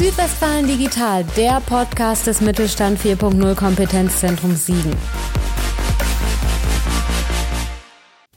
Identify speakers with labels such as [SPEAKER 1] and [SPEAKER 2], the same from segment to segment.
[SPEAKER 1] Südwestfalen Digital, der Podcast des Mittelstand 4.0 Kompetenzzentrums Siegen.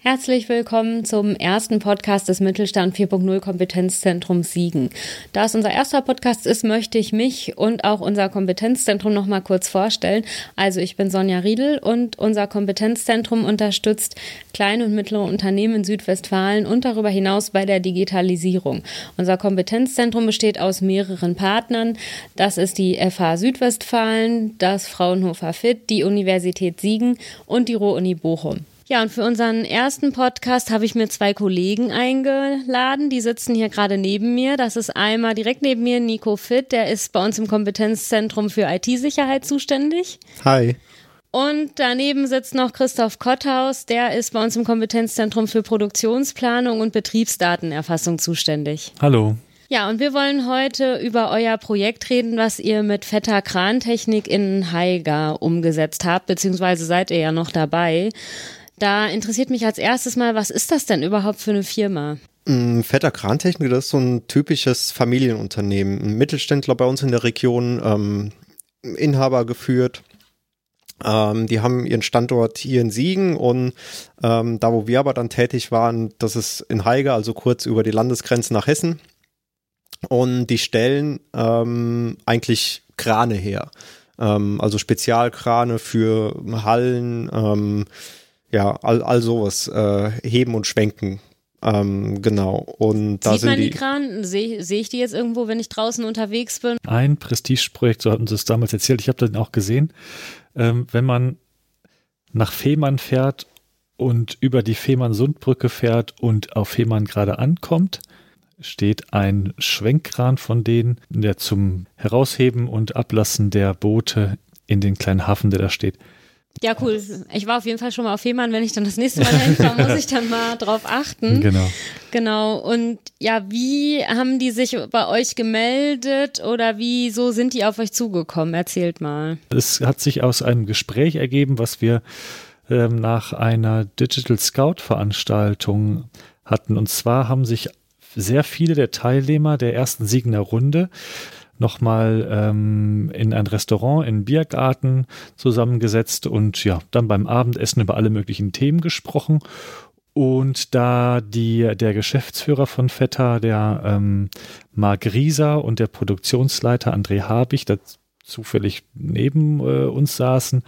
[SPEAKER 1] Herzlich willkommen zum ersten Podcast des Mittelstand 4.0 Kompetenzzentrums Siegen. Da es unser erster Podcast ist, möchte ich mich und auch unser Kompetenzzentrum noch mal kurz vorstellen. Also ich bin Sonja Riedel und unser Kompetenzzentrum unterstützt kleine und mittlere Unternehmen in Südwestfalen und darüber hinaus bei der Digitalisierung. Unser Kompetenzzentrum besteht aus mehreren Partnern. Das ist die FH Südwestfalen, das Fraunhofer FIT, die Universität Siegen und die Ruhr-Uni Bochum. Ja, und für unseren ersten Podcast habe ich mir zwei Kollegen eingeladen. Die sitzen hier gerade neben mir. Das ist einmal direkt neben mir Nico Fitt, der ist bei uns im Kompetenzzentrum für IT-Sicherheit zuständig.
[SPEAKER 2] Hi.
[SPEAKER 1] Und daneben sitzt noch Christoph Kotthaus, der ist bei uns im Kompetenzzentrum für Produktionsplanung und Betriebsdatenerfassung zuständig.
[SPEAKER 2] Hallo.
[SPEAKER 1] Ja, und wir wollen heute über euer Projekt reden, was ihr mit fetter Krantechnik in Haiga umgesetzt habt, beziehungsweise seid ihr ja noch dabei. Da interessiert mich als erstes mal, was ist das denn überhaupt für eine Firma?
[SPEAKER 2] Mm, Vetter Krantechnik, das ist so ein typisches Familienunternehmen. Ein Mittelständler bei uns in der Region, ähm, Inhaber geführt. Ähm, die haben ihren Standort hier in Siegen und ähm, da, wo wir aber dann tätig waren, das ist in Heige, also kurz über die Landesgrenze nach Hessen. Und die stellen ähm, eigentlich Krane her. Ähm, also Spezialkrane für Hallen, ähm, ja, all, all sowas, äh, heben und schwenken. Ähm, genau. Und da
[SPEAKER 1] Sieht
[SPEAKER 2] sind
[SPEAKER 1] man die,
[SPEAKER 2] die
[SPEAKER 1] Kran? Sehe seh ich die jetzt irgendwo, wenn ich draußen unterwegs bin?
[SPEAKER 3] Ein Prestigeprojekt, so hatten sie es damals erzählt, ich habe das auch gesehen. Ähm, wenn man nach Fehmarn fährt und über die Fehmarn-Sundbrücke fährt und auf Fehmarn gerade ankommt, steht ein Schwenkkran von denen, der zum Herausheben und Ablassen der Boote in den kleinen Hafen, der da steht,
[SPEAKER 1] Ja, cool. Ich war auf jeden Fall schon mal auf Fehmarn. Wenn ich dann das nächste Mal hinfahre, muss ich dann mal drauf achten.
[SPEAKER 3] Genau.
[SPEAKER 1] Genau. Und ja, wie haben die sich bei euch gemeldet oder wieso sind die auf euch zugekommen? Erzählt mal.
[SPEAKER 3] Es hat sich aus einem Gespräch ergeben, was wir ähm, nach einer Digital Scout Veranstaltung hatten. Und zwar haben sich sehr viele der Teilnehmer der ersten Siegener Runde nochmal ähm, in ein Restaurant, in Biergarten zusammengesetzt und ja, dann beim Abendessen über alle möglichen Themen gesprochen. Und da die, der Geschäftsführer von Feta, der ähm, Marc Rieser und der Produktionsleiter André Habich, da zufällig neben äh, uns saßen,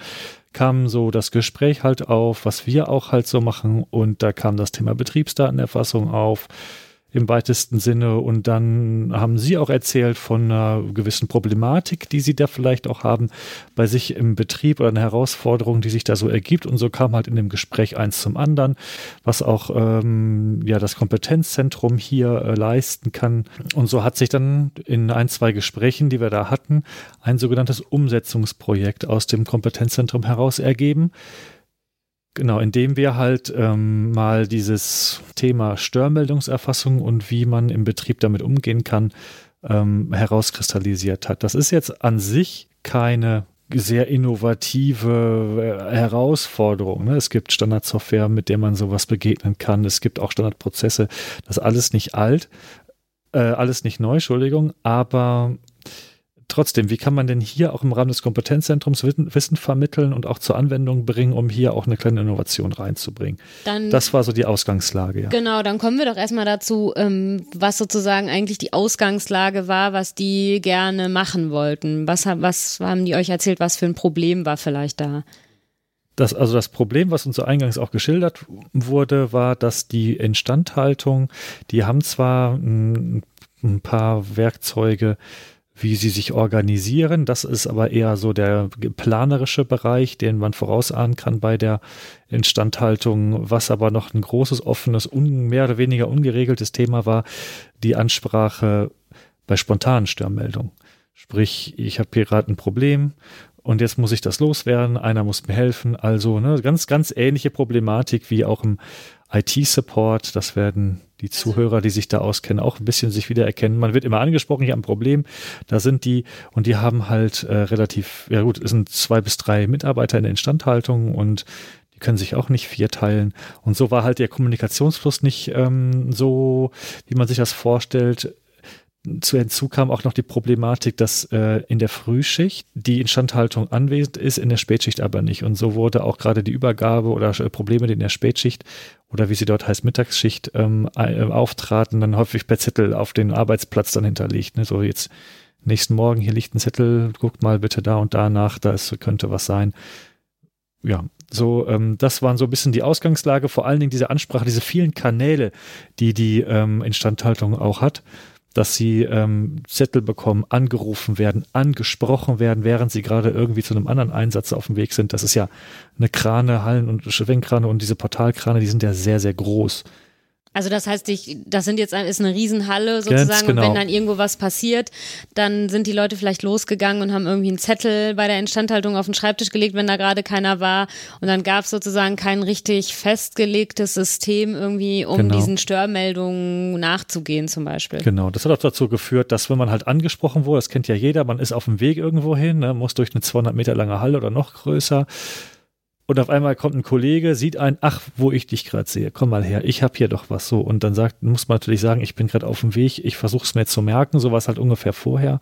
[SPEAKER 3] kam so das Gespräch halt auf, was wir auch halt so machen. Und da kam das Thema Betriebsdatenerfassung auf im weitesten Sinne. Und dann haben Sie auch erzählt von einer gewissen Problematik, die Sie da vielleicht auch haben bei sich im Betrieb oder eine Herausforderung, die sich da so ergibt. Und so kam halt in dem Gespräch eins zum anderen, was auch ähm, ja das Kompetenzzentrum hier äh, leisten kann. Und so hat sich dann in ein, zwei Gesprächen, die wir da hatten, ein sogenanntes Umsetzungsprojekt aus dem Kompetenzzentrum heraus ergeben. Genau, indem wir halt ähm, mal dieses Thema Störmeldungserfassung und wie man im Betrieb damit umgehen kann, ähm, herauskristallisiert hat. Das ist jetzt an sich keine sehr innovative äh, Herausforderung. Ne? Es gibt Standardsoftware, mit der man sowas begegnen kann. Es gibt auch Standardprozesse. Das ist alles nicht alt, äh, alles nicht neu, Entschuldigung, aber trotzdem, wie kann man denn hier auch im Rahmen des Kompetenzzentrums Wissen vermitteln und auch zur Anwendung bringen, um hier auch eine kleine Innovation reinzubringen?
[SPEAKER 1] Dann,
[SPEAKER 3] das war so die Ausgangslage, ja.
[SPEAKER 1] Genau, dann kommen wir doch erstmal dazu, ähm, was sozusagen eigentlich die Ausgangslage war, was die gerne machen wollten. Was, was haben die euch erzählt, was für ein Problem war vielleicht da?
[SPEAKER 3] Das, also das Problem, was uns so eingangs auch geschildert wurde, war, dass die Instandhaltung, die haben zwar ein, ein paar Werkzeuge, wie sie sich organisieren. Das ist aber eher so der planerische Bereich, den man vorausahnen kann bei der Instandhaltung. Was aber noch ein großes, offenes, un, mehr oder weniger ungeregeltes Thema war, die Ansprache bei spontanen Störmeldungen. Sprich, ich habe hier gerade ein Problem und jetzt muss ich das loswerden, einer muss mir helfen. Also ne, ganz, ganz ähnliche Problematik wie auch im IT-Support. Das werden die Zuhörer, die sich da auskennen, auch ein bisschen sich wieder erkennen. Man wird immer angesprochen, hier ein Problem. Da sind die und die haben halt äh, relativ, ja gut, es sind zwei bis drei Mitarbeiter in der Instandhaltung und die können sich auch nicht vier teilen. Und so war halt der Kommunikationsfluss nicht ähm, so, wie man sich das vorstellt. Zu hinzu kam auch noch die Problematik, dass äh, in der Frühschicht die Instandhaltung anwesend ist, in der Spätschicht aber nicht. Und so wurde auch gerade die Übergabe oder äh, Probleme, die in der Spätschicht oder wie sie dort heißt, Mittagsschicht ähm, äh, auftraten, dann häufig per Zettel auf den Arbeitsplatz dann hinterlegt. Ne? So jetzt nächsten Morgen, hier liegt ein Zettel, guckt mal bitte da und da nach, da ist, könnte was sein. Ja, so, ähm, das waren so ein bisschen die Ausgangslage, vor allen Dingen diese Ansprache, diese vielen Kanäle, die die ähm, Instandhaltung auch hat dass sie ähm, Zettel bekommen, angerufen werden, angesprochen werden, während sie gerade irgendwie zu einem anderen Einsatz auf dem Weg sind. Das ist ja eine Krane, Hallen und Schwenkkrane und diese Portalkrane, die sind ja sehr, sehr groß.
[SPEAKER 1] Also das heißt, ich, das sind jetzt ist eine Riesenhalle sozusagen genau. und wenn dann irgendwo was passiert, dann sind die Leute vielleicht losgegangen und haben irgendwie einen Zettel bei der Instandhaltung auf den Schreibtisch gelegt, wenn da gerade keiner war und dann gab es sozusagen kein richtig festgelegtes System irgendwie, um genau. diesen Störmeldungen nachzugehen zum Beispiel.
[SPEAKER 3] Genau, das hat auch dazu geführt, dass wenn man halt angesprochen wurde, das kennt ja jeder, man ist auf dem Weg irgendwo hin, ne, muss durch eine 200 Meter lange Halle oder noch größer und auf einmal kommt ein Kollege, sieht ein, ach, wo ich dich gerade sehe, komm mal her, ich habe hier doch was so. Und dann sagt, muss man natürlich sagen, ich bin gerade auf dem Weg, ich versuche es mir zu merken, so was halt ungefähr vorher.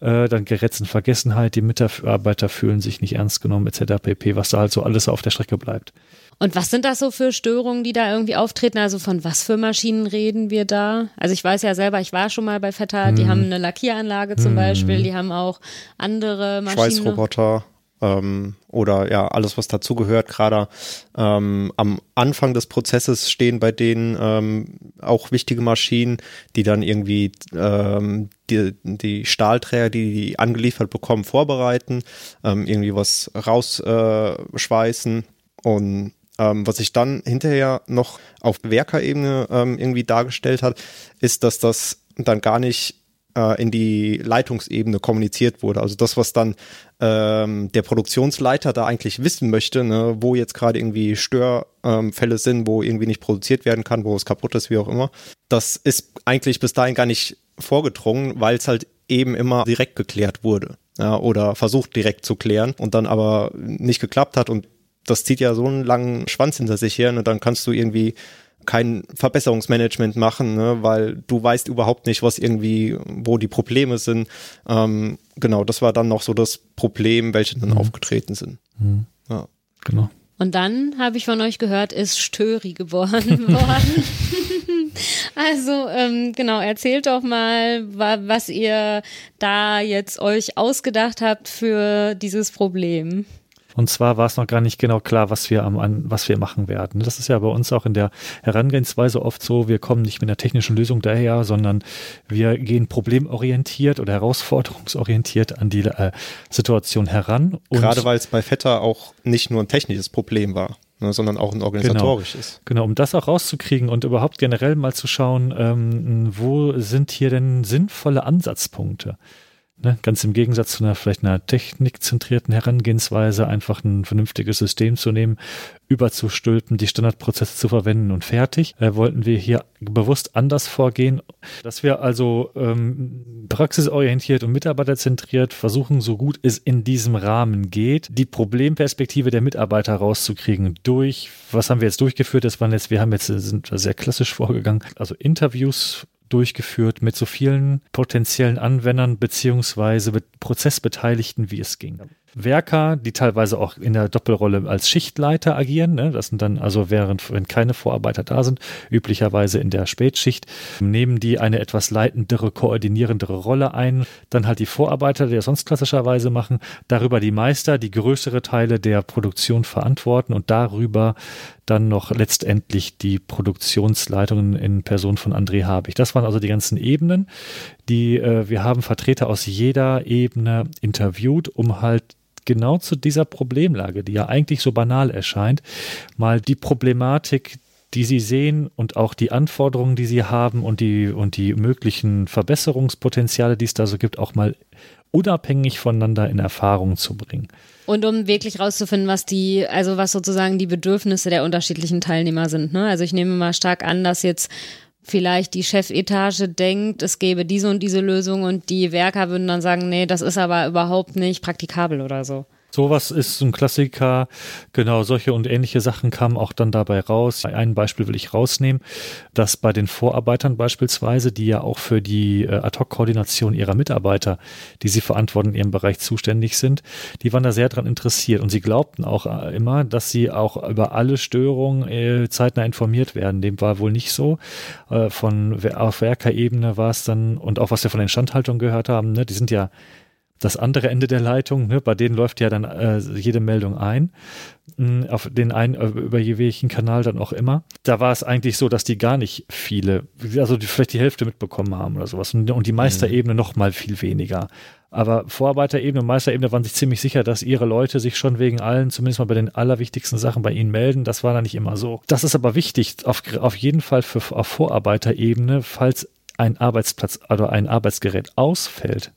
[SPEAKER 3] Äh, dann Gerät in Vergessenheit, die Mitarbeiter fühlen sich nicht ernst genommen, etc. pp, was da halt so alles auf der Strecke bleibt.
[SPEAKER 1] Und was sind das so für Störungen, die da irgendwie auftreten? Also von was für Maschinen reden wir da? Also ich weiß ja selber, ich war schon mal bei Vetter, hm. die haben eine Lackieranlage zum hm. Beispiel, die haben auch andere Maschinen.
[SPEAKER 2] Schweißroboter ähm, oder ja, alles, was dazugehört. Gerade ähm, am Anfang des Prozesses stehen bei denen ähm, auch wichtige Maschinen, die dann irgendwie ähm, die, die Stahlträger, die die angeliefert bekommen, vorbereiten, ähm, irgendwie was rausschweißen äh, und ähm, was sich dann hinterher noch auf Werkerebene ähm, irgendwie dargestellt hat, ist, dass das dann gar nicht äh, in die Leitungsebene kommuniziert wurde. Also das, was dann ähm, der Produktionsleiter da eigentlich wissen möchte, ne, wo jetzt gerade irgendwie Störfälle ähm, sind, wo irgendwie nicht produziert werden kann, wo es kaputt ist, wie auch immer. Das ist eigentlich bis dahin gar nicht vorgedrungen, weil es halt eben immer direkt geklärt wurde ja, oder versucht direkt zu klären und dann aber nicht geklappt hat und das zieht ja so einen langen Schwanz hinter sich her und ne, dann kannst du irgendwie kein Verbesserungsmanagement machen, ne, weil du weißt überhaupt nicht, was irgendwie, wo die Probleme sind. Ähm, genau, das war dann noch so das Problem, welche dann mhm. aufgetreten sind. Mhm. Ja.
[SPEAKER 1] Genau. Und dann habe ich von euch gehört, ist Störi geboren worden. Also ähm, genau, erzählt doch mal, was ihr da jetzt euch ausgedacht habt für dieses Problem.
[SPEAKER 3] Und zwar war es noch gar nicht genau klar, was wir am, an, was wir machen werden. Das ist ja bei uns auch in der Herangehensweise oft so, wir kommen nicht mit einer technischen Lösung daher, sondern wir gehen problemorientiert oder herausforderungsorientiert an die äh, Situation heran.
[SPEAKER 2] Gerade weil es bei Vetter auch nicht nur ein technisches Problem war. Ne, sondern auch ein organisatorisches.
[SPEAKER 3] Genau, genau, um das auch rauszukriegen und überhaupt generell mal zu schauen, ähm, wo sind hier denn sinnvolle Ansatzpunkte? Ne, ganz im Gegensatz zu einer vielleicht einer technikzentrierten Herangehensweise, einfach ein vernünftiges System zu nehmen, überzustülpen, die Standardprozesse zu verwenden und fertig, äh, wollten wir hier bewusst anders vorgehen, dass wir also ähm, praxisorientiert und mitarbeiterzentriert versuchen, so gut es in diesem Rahmen geht, die Problemperspektive der Mitarbeiter rauszukriegen durch, was haben wir jetzt durchgeführt, das waren jetzt, wir haben jetzt, sind sehr klassisch vorgegangen, also Interviews durchgeführt mit so vielen potenziellen Anwendern beziehungsweise Prozessbeteiligten, wie es ging. Werker, die teilweise auch in der Doppelrolle als Schichtleiter agieren. Ne? Das sind dann also, während wenn keine Vorarbeiter da sind, üblicherweise in der Spätschicht, nehmen die eine etwas leitendere, koordinierendere Rolle ein. Dann halt die Vorarbeiter, die das sonst klassischerweise machen. Darüber die Meister, die größere Teile der Produktion verantworten und darüber dann noch letztendlich die Produktionsleitungen in Person von André Habig. Das waren also die ganzen Ebenen, die äh, wir haben Vertreter aus jeder Ebene interviewt, um halt genau zu dieser Problemlage, die ja eigentlich so banal erscheint, mal die Problematik, die sie sehen und auch die Anforderungen, die sie haben und die, und die möglichen Verbesserungspotenziale, die es da so gibt, auch mal unabhängig voneinander in Erfahrung zu bringen.
[SPEAKER 1] Und um wirklich rauszufinden, was die, also was sozusagen die Bedürfnisse der unterschiedlichen Teilnehmer sind. Ne? Also ich nehme mal stark an, dass jetzt vielleicht die Chefetage denkt, es gäbe diese und diese Lösung und die Werker würden dann sagen, nee, das ist aber überhaupt nicht praktikabel oder so.
[SPEAKER 3] Sowas ist ein Klassiker. Genau, solche und ähnliche Sachen kamen auch dann dabei raus. Ein Beispiel will ich rausnehmen, dass bei den Vorarbeitern beispielsweise, die ja auch für die äh, Ad-Hoc-Koordination ihrer Mitarbeiter, die sie verantworten, in ihrem Bereich zuständig sind, die waren da sehr dran interessiert und sie glaubten auch äh, immer, dass sie auch über alle Störungen äh, zeitnah informiert werden. Dem war wohl nicht so. Von auf Werkerebene war es dann und auch was wir von der Instandhaltung gehört haben, ne, die sind ja das andere Ende der Leitung, ne, bei denen läuft ja dann äh, jede Meldung ein, mh, auf den einen, äh, über welchen Kanal dann auch immer. Da war es eigentlich so, dass die gar nicht viele, also die, vielleicht die Hälfte mitbekommen haben oder sowas und, und die Meisterebene mhm. noch mal viel weniger. Aber Vorarbeiterebene und Meisterebene waren sich ziemlich sicher, dass ihre Leute sich schon wegen allen, zumindest mal bei den allerwichtigsten Sachen bei ihnen melden. Das war da nicht immer so. Das ist aber wichtig, auf, auf jeden Fall für auf Vorarbeiterebene, falls ein Arbeitsplatz oder ein Arbeitsgerät ausfällt,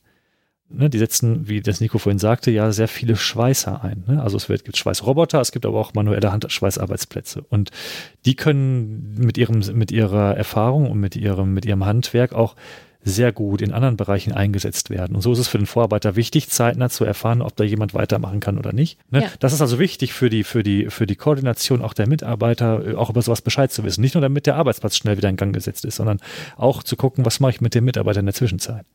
[SPEAKER 3] ne, die setzen, wie das Nico vorhin sagte, ja sehr viele Schweißer ein. Ne? Also es wird, gibt Schweißroboter, es gibt aber auch manuelle Handschweißarbeitsplätze. Und die können mit ihrem, mit ihrer Erfahrung und mit ihrem, mit ihrem Handwerk auch sehr gut in anderen Bereichen eingesetzt werden. Und so ist es für den Vorarbeiter wichtig, zeitnah zu erfahren, ob da jemand weitermachen kann oder nicht. Ne? Ja. Das ist also wichtig für die, für die, für die Koordination auch der Mitarbeiter, auch über sowas Bescheid zu wissen. Nicht nur damit der Arbeitsplatz schnell wieder in Gang gesetzt ist, sondern auch zu gucken, was mache ich mit dem Mitarbeiter in der Zwischenzeit.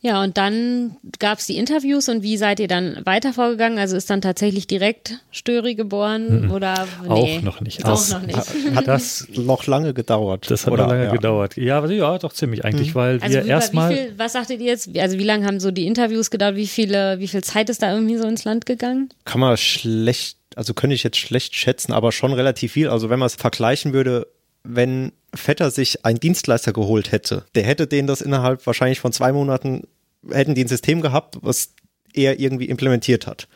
[SPEAKER 1] Ja, und dann gab es die Interviews und wie seid ihr dann weiter vorgegangen? Also ist dann tatsächlich direkt Störi geboren mhm. oder
[SPEAKER 3] nee, auch noch nicht?
[SPEAKER 2] Auch das, noch nicht. Hat das noch lange gedauert?
[SPEAKER 3] Das hat oder, noch lange ja. gedauert. Ja, aber ja, doch ziemlich eigentlich, mhm. weil also wir erstmal.
[SPEAKER 1] Was sagtet ihr jetzt? Also wie lange haben so die Interviews gedauert? Wie viele, wie viel Zeit ist da irgendwie so ins Land gegangen?
[SPEAKER 2] Kann man schlecht, also könnte ich jetzt schlecht schätzen, aber schon relativ viel. Also wenn man es vergleichen würde, wenn Vetter sich einen Dienstleister geholt hätte, der hätte den das innerhalb wahrscheinlich von zwei Monaten hätten die ein System gehabt, was er irgendwie implementiert hat.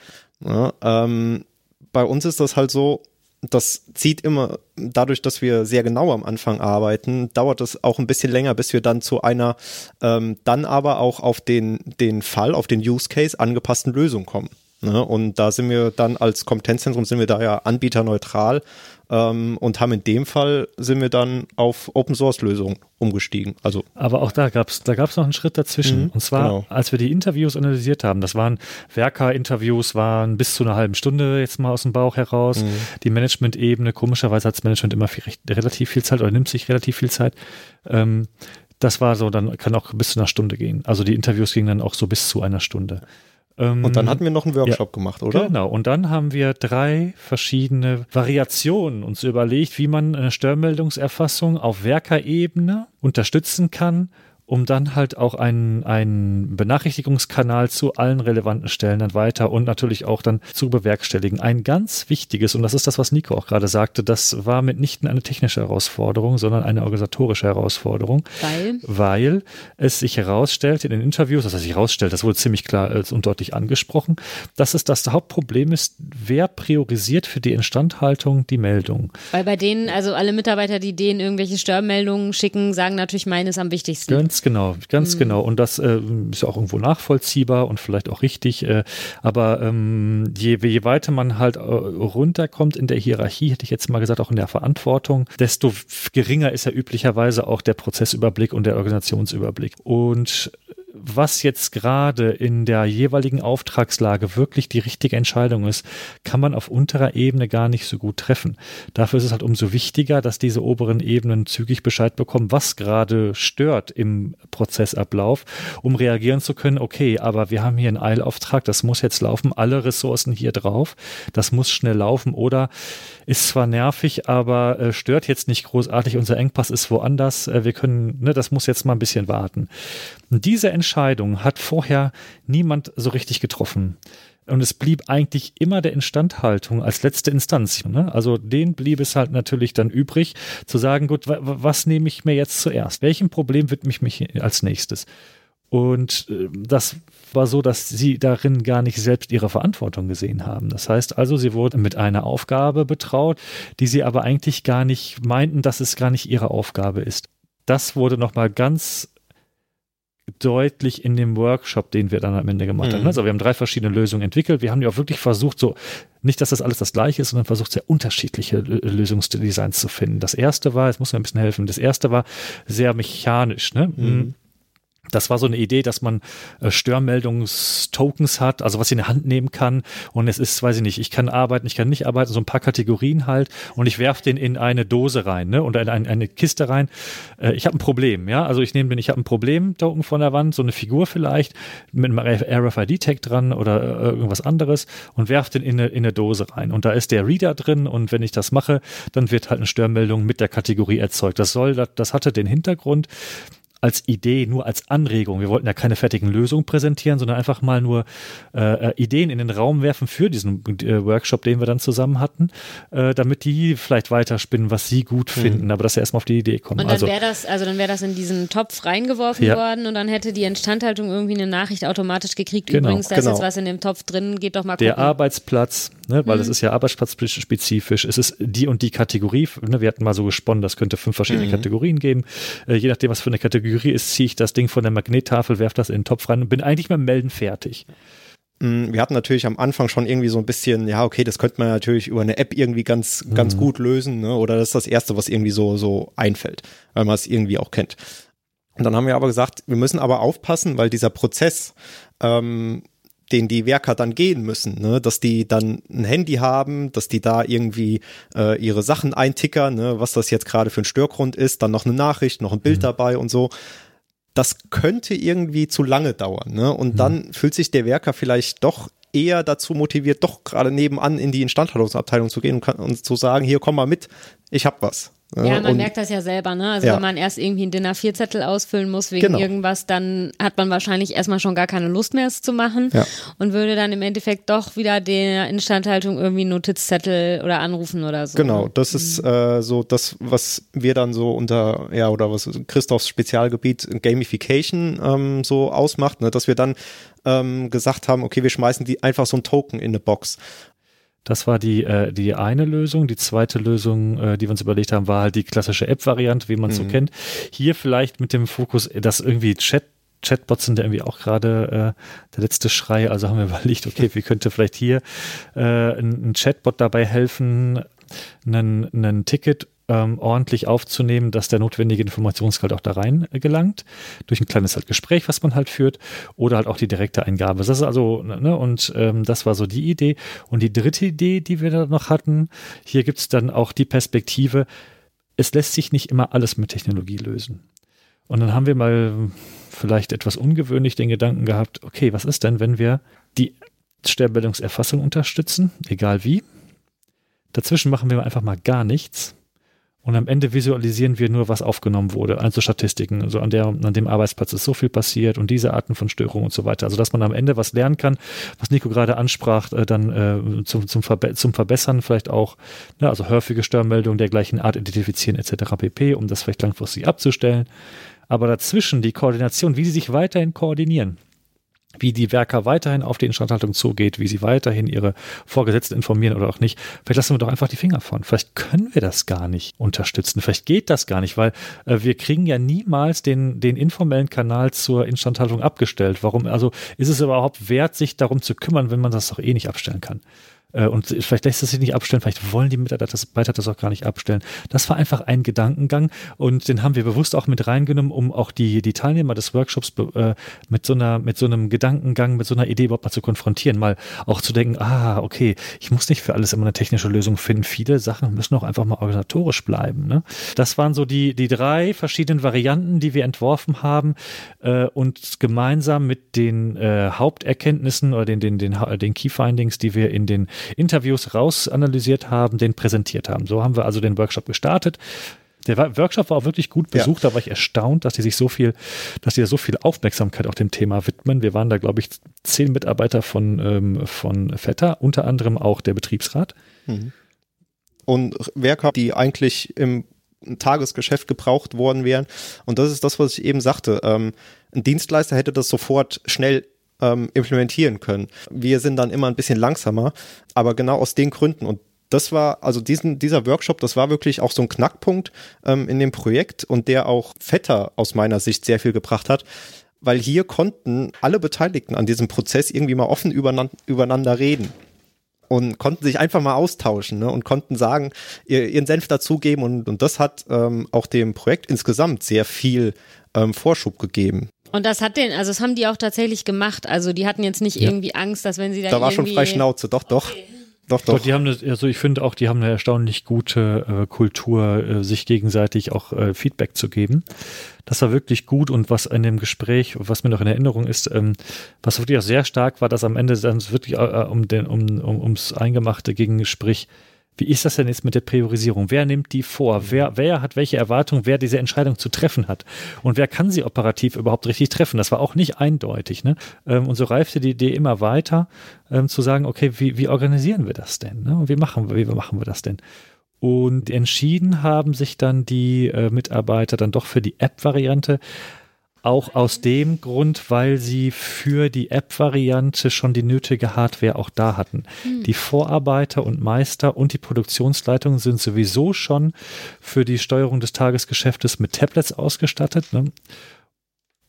[SPEAKER 2] Ja, ähm, bei uns ist das halt so, das zieht immer, dadurch, dass wir sehr genau am Anfang arbeiten, dauert es auch ein bisschen länger, bis wir dann zu einer, ähm, dann aber auch auf den, den Fall, auf den Use Case angepassten Lösung kommen. Ne? Und da sind wir dann als Kompetenzzentrum sind wir da ja anbieterneutral ähm, und haben in dem Fall sind wir dann auf Open Source Lösungen umgestiegen. Also
[SPEAKER 3] aber auch da gab es da gab's noch einen Schritt dazwischen. Mhm, und zwar, genau. als wir die Interviews analysiert haben, das waren Werker-Interviews, waren bis zu einer halben Stunde jetzt mal aus dem Bauch heraus. Mhm. Die Management-Ebene, komischerweise hat das Management immer viel, relativ viel Zeit oder nimmt sich relativ viel Zeit. Ähm, das war so, dann kann auch bis zu einer Stunde gehen. Also die Interviews gingen dann auch so bis zu einer Stunde.
[SPEAKER 2] Ähm, und dann hatten wir noch einen Workshop ja, gemacht, oder?
[SPEAKER 3] Genau. Und dann haben wir drei verschiedene Variationen uns überlegt, wie man eine Störmeldungserfassung auf Werkerebene unterstützen kann um dann halt auch einen, einen Benachrichtigungskanal zu allen relevanten Stellen dann weiter und natürlich auch dann zu bewerkstelligen. Ein ganz wichtiges, und das ist das, was Nico auch gerade sagte, das war mitnichten eine technische Herausforderung, sondern eine organisatorische Herausforderung. Weil? Weil es sich herausstellt in den Interviews, das heißt sich herausstellt, das wurde ziemlich klar äh, und deutlich angesprochen, dass es das Hauptproblem ist, wer priorisiert für die Instandhaltung die Meldung.
[SPEAKER 1] Weil bei denen, also alle Mitarbeiter, die denen irgendwelche Störmeldungen schicken, sagen natürlich, meines am wichtigsten.
[SPEAKER 3] Ganz genau, ganz mhm. genau. Und das äh, ist ja auch irgendwo nachvollziehbar und vielleicht auch richtig. Äh, aber ähm, je, je weiter man halt äh, runterkommt in der Hierarchie, hätte ich jetzt mal gesagt, auch in der Verantwortung, desto geringer ist ja üblicherweise auch der Prozessüberblick und der Organisationsüberblick. Und was jetzt gerade in der jeweiligen Auftragslage wirklich die richtige Entscheidung ist, kann man auf unterer Ebene gar nicht so gut treffen. Dafür ist es halt umso wichtiger, dass diese oberen Ebenen zügig Bescheid bekommen, was gerade stört im Prozessablauf, um reagieren zu können, okay, aber wir haben hier einen Eilauftrag, das muss jetzt laufen, alle Ressourcen hier drauf, das muss schnell laufen oder ist zwar nervig, aber äh, stört jetzt nicht großartig, unser Engpass ist woanders, äh, wir können, ne, das muss jetzt mal ein bisschen warten. Und diese Entscheidung hat vorher niemand so richtig getroffen. Und es blieb eigentlich immer der Instandhaltung als letzte Instanz. Ne? Also den blieb es halt natürlich dann übrig, zu sagen, gut, was nehme ich mir jetzt zuerst? Welchem Problem widme ich mich als nächstes? Und äh, das war so, dass sie darin gar nicht selbst ihre Verantwortung gesehen haben. Das heißt also, sie wurden mit einer Aufgabe betraut, die sie aber eigentlich gar nicht meinten, dass es gar nicht ihre Aufgabe ist. Das wurde nochmal ganz deutlich in dem Workshop, den wir dann am Ende gemacht mhm. haben. Also wir haben drei verschiedene Lösungen entwickelt. Wir haben die auch wirklich versucht, so nicht, dass das alles das gleiche ist, sondern versucht, sehr unterschiedliche Lösungsdesigns zu finden. Das erste war, jetzt muss mir ein bisschen helfen, das erste war sehr mechanisch. Ne? Mhm. Das war so eine Idee, dass man äh, Störmeldungstokens hat, also was ich in die Hand nehmen kann. Und es ist, weiß ich nicht, ich kann arbeiten, ich kann nicht arbeiten, so ein paar Kategorien halt. Und ich werfe den in eine Dose rein, ne? Oder in eine, eine Kiste rein. Äh, ich habe ein Problem, ja. Also ich nehme den, ich habe ein Problem-Token von der Wand, so eine Figur vielleicht, mit einem RFID-Tag dran oder äh, irgendwas anderes und werfe den in eine, in eine Dose rein. Und da ist der Reader drin und wenn ich das mache, dann wird halt eine Störmeldung mit der Kategorie erzeugt. Das soll, das, das hatte den Hintergrund, als Idee, nur als Anregung. Wir wollten ja keine fertigen Lösungen präsentieren, sondern einfach mal nur äh, äh, Ideen in den Raum werfen für diesen äh, Workshop, den wir dann zusammen hatten, äh, damit die vielleicht weiterspinnen, was sie gut mhm. finden, aber dass sie erstmal auf die Idee kommen.
[SPEAKER 1] Und dann also, wäre das, also dann wäre das in diesen Topf reingeworfen ja. worden und dann hätte die Instandhaltung irgendwie eine Nachricht automatisch gekriegt. Genau, Übrigens, da genau. ist jetzt was in dem Topf drin, geht doch mal gucken.
[SPEAKER 3] Der Arbeitsplatz, ne, weil mhm. es ist ja arbeitsplatzspezifisch, es ist die und die Kategorie, ne, wir hatten mal so gesponnen, das könnte fünf verschiedene mhm. Kategorien geben, äh, je nachdem, was für eine Kategorie Jury ist, ziehe ich das Ding von der Magnettafel, werfe das in den Topf rein und bin eigentlich dem Melden fertig.
[SPEAKER 2] Mm, wir hatten natürlich am Anfang schon irgendwie so ein bisschen, ja, okay, das könnte man natürlich über eine App irgendwie ganz, ganz mhm. gut lösen, ne? oder das ist das Erste, was irgendwie so, so einfällt, weil man es irgendwie auch kennt. Und dann haben wir aber gesagt, wir müssen aber aufpassen, weil dieser Prozess ähm, den die Werker dann gehen müssen, ne? dass die dann ein Handy haben, dass die da irgendwie äh, ihre Sachen eintickern, ne? was das jetzt gerade für ein Störgrund ist, dann noch eine Nachricht, noch ein Bild mhm. dabei und so. Das könnte irgendwie zu lange dauern. Ne? Und mhm. dann fühlt sich der Werker vielleicht doch eher dazu motiviert, doch gerade nebenan in die Instandhaltungsabteilung zu gehen und, kann, und zu sagen, hier komm mal mit, ich hab was.
[SPEAKER 1] Ja, man und, merkt das ja selber, ne? Also ja. wenn man erst irgendwie einen Dinner 4 Zettel ausfüllen muss wegen genau. irgendwas, dann hat man wahrscheinlich erstmal schon gar keine Lust mehr, es zu machen ja. und würde dann im Endeffekt doch wieder der Instandhaltung irgendwie einen Notizzettel oder anrufen oder so.
[SPEAKER 2] Genau, das mhm. ist äh, so das, was wir dann so unter, ja, oder was Christophs Spezialgebiet Gamification ähm, so ausmacht, ne? dass wir dann ähm, gesagt haben, okay, wir schmeißen die einfach so ein Token in eine Box
[SPEAKER 3] das war die, äh, die eine Lösung. Die zweite Lösung, äh, die wir uns überlegt haben, war halt die klassische App-Variante, wie man es mhm. so kennt. Hier vielleicht mit dem Fokus, dass irgendwie Chat Chatbots sind ja irgendwie auch gerade äh, der letzte Schrei. Also haben wir überlegt, okay, wie könnte vielleicht hier äh, ein, ein Chatbot dabei helfen, ein Ticket ähm, ordentlich aufzunehmen, dass der notwendige Informationsgehalt auch da rein äh, gelangt, durch ein kleines halt Gespräch, was man halt führt, oder halt auch die direkte Eingabe. Das ist also, ne, und ähm, das war so die Idee. Und die dritte Idee, die wir da noch hatten, hier gibt es dann auch die Perspektive, es lässt sich nicht immer alles mit Technologie lösen. Und dann haben wir mal vielleicht etwas ungewöhnlich den Gedanken gehabt, okay, was ist denn, wenn wir die Stellbildungserfassung unterstützen, egal wie. Dazwischen machen wir einfach mal gar nichts und am Ende visualisieren wir nur, was aufgenommen wurde, also Statistiken. Also an, der, an dem Arbeitsplatz ist so viel passiert und diese Arten von Störungen und so weiter. Also dass man am Ende was lernen kann, was Nico gerade ansprach, äh, dann äh, zum, zum, Verbe zum Verbessern vielleicht auch, ne, also häufige Störmeldungen der gleichen Art identifizieren etc. pp, um das vielleicht langfristig abzustellen. Aber dazwischen die Koordination, wie sie sich weiterhin koordinieren wie die Werker weiterhin auf die Instandhaltung zugeht, wie sie weiterhin ihre Vorgesetzten informieren oder auch nicht. Vielleicht lassen wir doch einfach die Finger von. Vielleicht können wir das gar nicht unterstützen. Vielleicht geht das gar nicht, weil äh, wir kriegen ja niemals den, den informellen Kanal zur Instandhaltung abgestellt. Warum? Also ist es überhaupt wert, sich darum zu kümmern, wenn man das doch eh nicht abstellen kann? Äh, und vielleicht lässt es sich nicht abstellen, vielleicht wollen die Mitarbeiter das auch gar nicht abstellen. Das war einfach ein Gedankengang und den haben wir bewusst auch mit reingenommen, um auch die, die Teilnehmer des Workshops äh, mit so einer, mit so einem Gedankengang, mit so einer Idee überhaupt mal zu konfrontieren, mal auch zu denken, ah, okay, ich muss nicht für alles immer eine technische Lösung finden. Viele Sachen müssen auch einfach mal organisatorisch bleiben. Ne? Das waren so die, die drei verschiedenen Varianten, die wir entworfen haben äh, und gemeinsam mit den äh, Haupterkenntnissen oder den, den, den, den Key Findings, die wir in den Interviews rausanalysiert haben, den präsentiert haben. So haben wir also den Workshop gestartet. Der Workshop war auch wirklich gut besucht, ja. da war ich erstaunt, dass die sich so viel, dass die so viel Aufmerksamkeit auch dem Thema widmen. Wir waren da, glaube ich, zehn Mitarbeiter von, ähm, von Vetter, unter anderem auch der Betriebsrat. Mhm.
[SPEAKER 2] Und Werker, die eigentlich im Tagesgeschäft gebraucht worden wären. Und das ist das, was ich eben sagte. Ähm, ein Dienstleister hätte das sofort schnell ähm, implementieren können. Wir sind dann immer ein bisschen langsamer, aber genau aus den Gründen und das war, also diesen, dieser Workshop, das war wirklich auch so ein Knackpunkt ähm, in dem Projekt und der auch Vetter aus meiner Sicht sehr viel gebracht hat, weil hier konnten alle Beteiligten an diesem Prozess irgendwie mal offen übereinander, reden und konnten sich einfach mal austauschen ne, und konnten sagen, ihr, ihren Senf dazugeben und, und das hat ähm, auch dem Projekt insgesamt sehr viel ähm, Vorschub gegeben.
[SPEAKER 1] Und das hat den, also das haben die auch tatsächlich gemacht. Also die hatten jetzt nicht ja. irgendwie Angst, dass wenn sie da
[SPEAKER 2] Da war schon frei Schnauze, doch, doch. Okay. Doch, doch.
[SPEAKER 3] Die haben eine, also ich finde auch, die haben eine erstaunlich gute äh, Kultur, äh, sich gegenseitig auch äh, Feedback zu geben. Das war wirklich gut und was in dem Gespräch, was mir noch in Erinnerung ist, ähm, was wirklich auch sehr stark war, dass am Ende dann wirklich äh, um den, um, um, ums Eingemachte ging, sprich, wie ist das denn jetzt mit der Priorisierung? Wer nimmt die vor? Wer, wer hat welche Erwartung, wer diese Entscheidung zu treffen hat? Und wer kann sie operativ überhaupt richtig treffen? Das war auch nicht eindeutig. Ne? Ähm, und so reifte die Idee immer weiter, ähm, zu sagen, okay, wie, wie organisieren wir das denn? Ne? Und wie machen wir, wie machen wir das denn? Und entschieden haben sich dann die äh, Mitarbeiter dann doch für die App-Variante, auch aus dem Grund, weil sie für die App-Variante schon die nötige Hardware auch da hatten. Mhm. Die Vorarbeiter und Meister und die Produktionsleitung sind sowieso schon für die Steuerung des Tagesgeschäftes mit Tablets ausgestattet. Ne?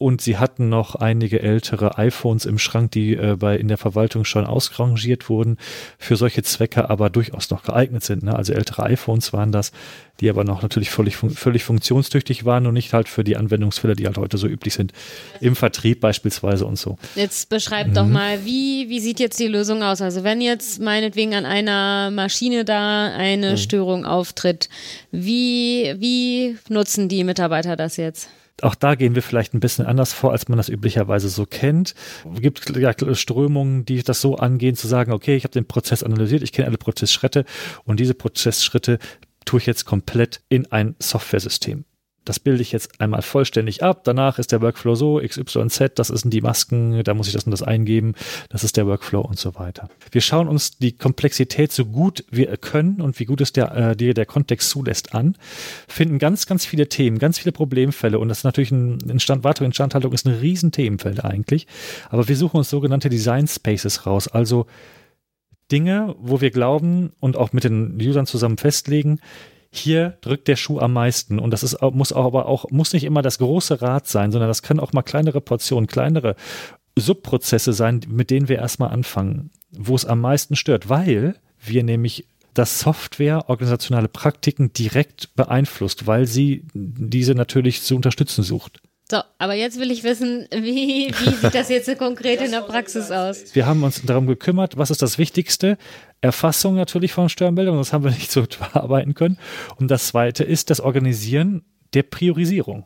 [SPEAKER 3] Und sie hatten noch einige ältere iPhones im Schrank, die äh, bei in der Verwaltung schon ausrangiert wurden, für solche Zwecke aber durchaus noch geeignet sind. Ne? Also ältere iPhones waren das, die aber noch natürlich völlig, völlig funktionstüchtig waren und nicht halt für die Anwendungsfälle, die halt heute so üblich sind, im Vertrieb beispielsweise und so.
[SPEAKER 1] Jetzt beschreib mhm. doch mal, wie, wie sieht jetzt die Lösung aus? Also wenn jetzt meinetwegen an einer Maschine da eine mhm. Störung auftritt, wie, wie nutzen die Mitarbeiter das jetzt?
[SPEAKER 3] Auch da gehen wir vielleicht ein bisschen anders vor, als man das üblicherweise so kennt. Es gibt ja Strömungen, die das so angehen, zu sagen, okay, ich habe den Prozess analysiert, ich kenne alle Prozessschritte und diese Prozessschritte tue ich jetzt komplett in ein Softwaresystem das bilde ich jetzt einmal vollständig ab. Danach ist der Workflow so, XYZ, das sind die Masken, da muss ich das und das eingeben, das ist der Workflow und so weiter. Wir schauen uns die Komplexität so gut wir können und wie gut es der, äh, der, der Kontext zulässt an, finden ganz, ganz viele Themen, ganz viele Problemfälle und das ist natürlich ein Instand, weitere Instandhaltung ist ein riesen Themenfeld eigentlich, aber wir suchen uns sogenannte Design Spaces raus, also Dinge, wo wir glauben und auch mit den Usern zusammen festlegen, hier drückt der Schuh am meisten. Und das ist, muss auch, aber auch, muss nicht immer das große Rad sein, sondern das können auch mal kleinere Portionen, kleinere Subprozesse sein, mit denen wir erstmal anfangen, wo es am meisten stört, weil wir nämlich das Software organisationale Praktiken direkt beeinflusst, weil sie diese natürlich zu unterstützen sucht.
[SPEAKER 1] So, aber jetzt will ich wissen, wie, wie sieht das jetzt konkret in der Praxis aus?
[SPEAKER 3] Wir haben uns darum gekümmert, was ist das Wichtigste? Erfassung natürlich von Störmeldungen, das haben wir nicht so verarbeiten können. Und das zweite ist das Organisieren der Priorisierung.